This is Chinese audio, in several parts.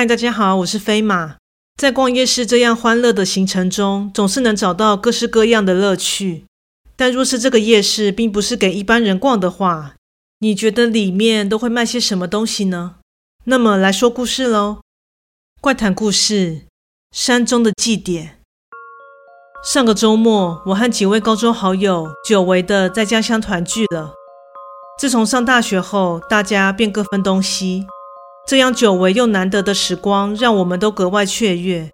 嗨，大家好，我是飞马。在逛夜市这样欢乐的行程中，总是能找到各式各样的乐趣。但若是这个夜市并不是给一般人逛的话，你觉得里面都会卖些什么东西呢？那么来说故事喽。怪谈故事：山中的祭典。上个周末，我和几位高中好友久违的在家乡团聚了。自从上大学后，大家便各分东西。这样久违又难得的时光，让我们都格外雀跃。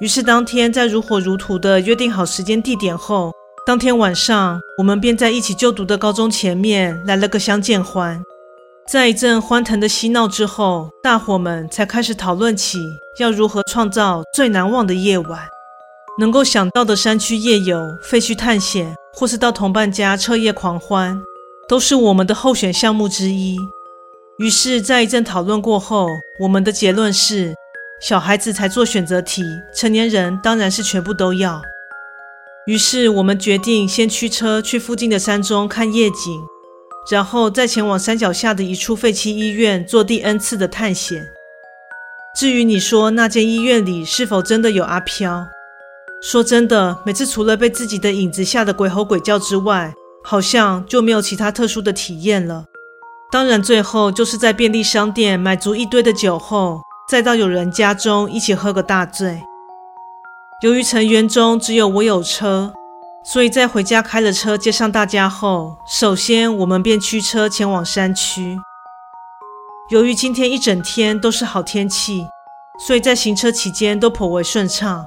于是当天在如火如荼的约定好时间地点后，当天晚上我们便在一起就读的高中前面来了个相见欢。在一阵欢腾的嬉闹之后，大伙们才开始讨论起要如何创造最难忘的夜晚。能够想到的山区夜游、废墟探险，或是到同伴家彻夜狂欢，都是我们的候选项目之一。于是，在一阵讨论过后，我们的结论是：小孩子才做选择题，成年人当然是全部都要。于是，我们决定先驱车去附近的山中看夜景，然后再前往山脚下的一处废弃医院做第 N 次的探险。至于你说那间医院里是否真的有阿飘？说真的，每次除了被自己的影子吓得鬼吼鬼叫之外，好像就没有其他特殊的体验了。当然，最后就是在便利商店买足一堆的酒后，再到有人家中一起喝个大醉。由于成员中只有我有车，所以在回家开了车接上大家后，首先我们便驱车前往山区。由于今天一整天都是好天气，所以在行车期间都颇为顺畅。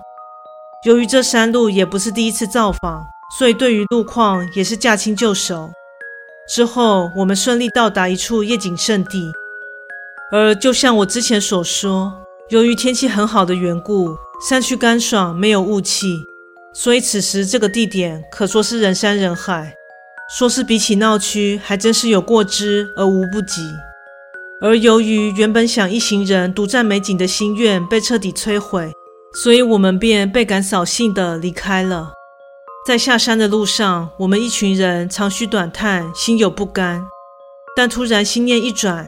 由于这山路也不是第一次造访，所以对于路况也是驾轻就熟。之后，我们顺利到达一处夜景胜地。而就像我之前所说，由于天气很好的缘故，山区干爽，没有雾气，所以此时这个地点可说是人山人海。说是比起闹区，还真是有过之而无不及。而由于原本想一行人独占美景的心愿被彻底摧毁，所以我们便倍感扫兴地离开了。在下山的路上，我们一群人长吁短叹，心有不甘。但突然心念一转，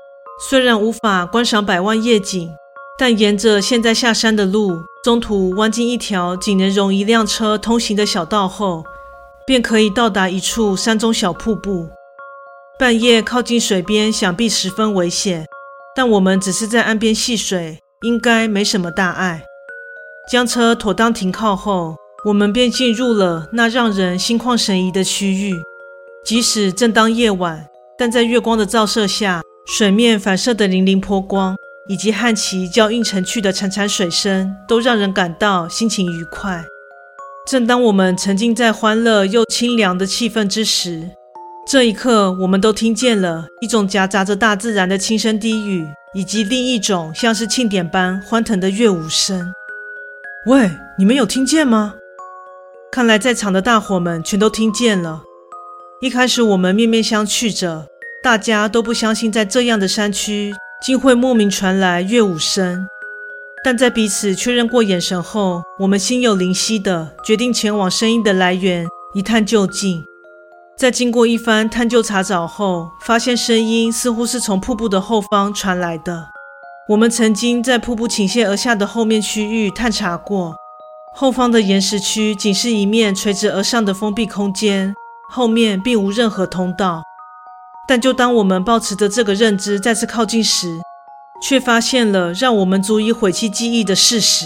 虽然无法观赏百万夜景，但沿着现在下山的路，中途弯进一条仅能容一辆车通行的小道后，便可以到达一处山中小瀑布。半夜靠近水边，想必十分危险，但我们只是在岸边戏水，应该没什么大碍。将车妥当停靠后，我们便进入了那让人心旷神怡的区域。即使正当夜晚，但在月光的照射下，水面反射的粼粼波光，以及旱期较映成趣的潺潺水声，都让人感到心情愉快。正当我们沉浸在欢乐又清凉的气氛之时，这一刻，我们都听见了一种夹杂着大自然的轻声低语，以及另一种像是庆典般欢腾的乐舞声。喂，你们有听见吗？看来在场的大伙们全都听见了。一开始我们面面相觑着，大家都不相信在这样的山区竟会莫名传来乐舞声。但在彼此确认过眼神后，我们心有灵犀的决定前往声音的来源一探究竟。在经过一番探究查找后，发现声音似乎是从瀑布的后方传来的。我们曾经在瀑布倾泻而下的后面区域探查过。后方的岩石区仅是一面垂直而上的封闭空间，后面并无任何通道。但就当我们抱持着这个认知再次靠近时，却发现了让我们足以毁弃记忆的事实：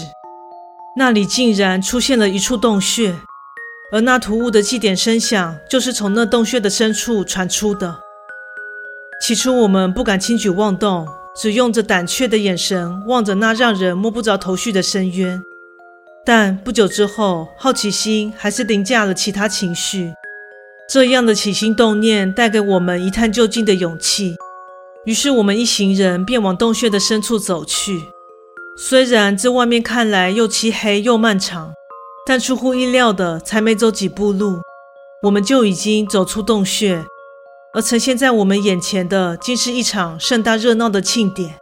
那里竟然出现了一处洞穴，而那突兀的祭典声响就是从那洞穴的深处传出的。起初我们不敢轻举妄动，只用着胆怯的眼神望着那让人摸不着头绪的深渊。但不久之后，好奇心还是凌驾了其他情绪。这样的起心动念带给我们一探究竟的勇气。于是，我们一行人便往洞穴的深处走去。虽然这外面看来又漆黑又漫长，但出乎意料的，才没走几步路，我们就已经走出洞穴。而呈现在我们眼前的，竟是一场盛大热闹的庆典。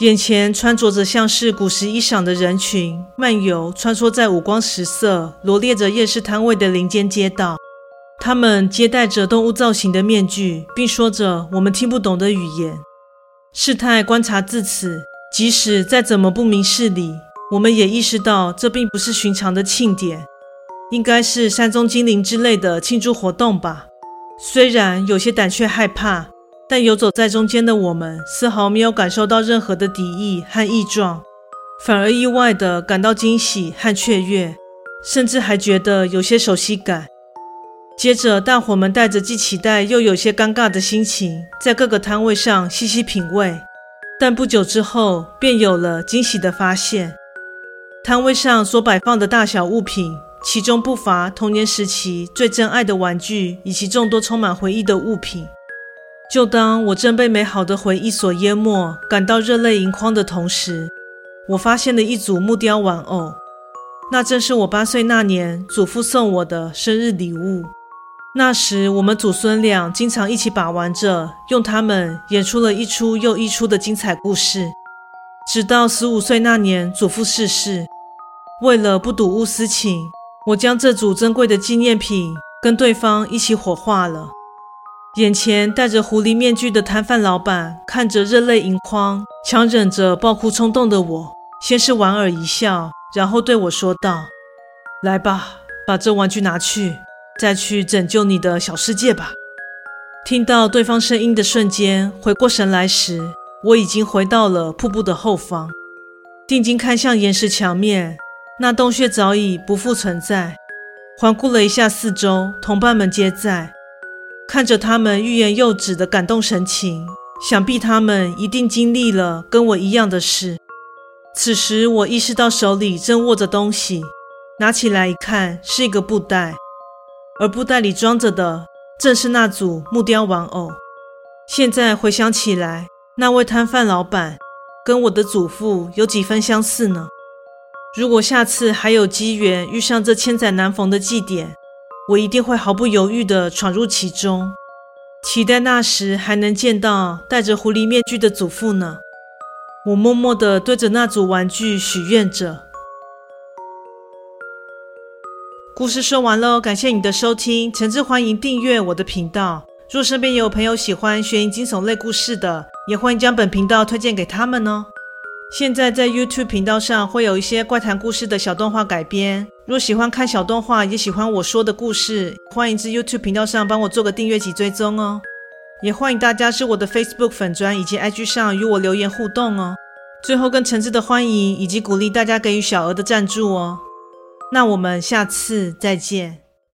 眼前穿着着像是古时衣裳的人群，漫游穿梭在五光十色、罗列着夜市摊位的林间街道。他们皆戴着动物造型的面具，并说着我们听不懂的语言。事态观察至此，即使再怎么不明事理，我们也意识到这并不是寻常的庆典，应该是山中精灵之类的庆祝活动吧。虽然有些胆怯害怕，但游走在中间的我们丝毫没有感受到任何的敌意和异状，反而意外地感到惊喜和雀跃，甚至还觉得有些熟悉感。接着，大伙们带着既期待又有些尴尬的心情，在各个摊位上细细品味。但不久之后，便有了惊喜的发现：摊位上所摆放的大小物品，其中不乏童年时期最珍爱的玩具，以及众多充满回忆的物品。就当我正被美好的回忆所淹没，感到热泪盈眶的同时，我发现了一组木雕玩偶，那正是我八岁那年祖父送我的生日礼物。那时，我们祖孙俩经常一起把玩着，用它们演出了一出又一出的精彩故事。直到十五岁那年，祖父逝世，为了不睹物思情，我将这组珍贵的纪念品跟对方一起火化了。眼前戴着狐狸面具的摊贩老板看着热泪盈眶、强忍着爆哭冲动的我，先是莞尔一笑，然后对我说道：“来吧，把这玩具拿去。”再去拯救你的小世界吧。听到对方声音的瞬间，回过神来时，我已经回到了瀑布的后方，定睛看向岩石墙面，那洞穴早已不复存在。环顾了一下四周，同伴们皆在，看着他们欲言又止的感动神情，想必他们一定经历了跟我一样的事。此时，我意识到手里正握着东西，拿起来一看，是一个布袋。而布袋里装着的正是那组木雕玩偶。现在回想起来，那位摊贩老板跟我的祖父有几分相似呢？如果下次还有机缘遇上这千载难逢的祭典，我一定会毫不犹豫地闯入其中，期待那时还能见到戴着狐狸面具的祖父呢。我默默地对着那组玩具许愿着。故事说完喽，感谢你的收听，诚挚欢迎订阅我的频道。若身边有朋友喜欢悬疑惊悚类故事的，也欢迎将本频道推荐给他们哦。现在在 YouTube 频道上会有一些怪谈故事的小动画改编，若喜欢看小动画，也喜欢我说的故事，欢迎至 YouTube 频道上帮我做个订阅及追踪哦。也欢迎大家至我的 Facebook 粉砖以及 IG 上与我留言互动哦。最后更诚挚的欢迎以及鼓励大家给予小额的赞助哦。那我们下次再见。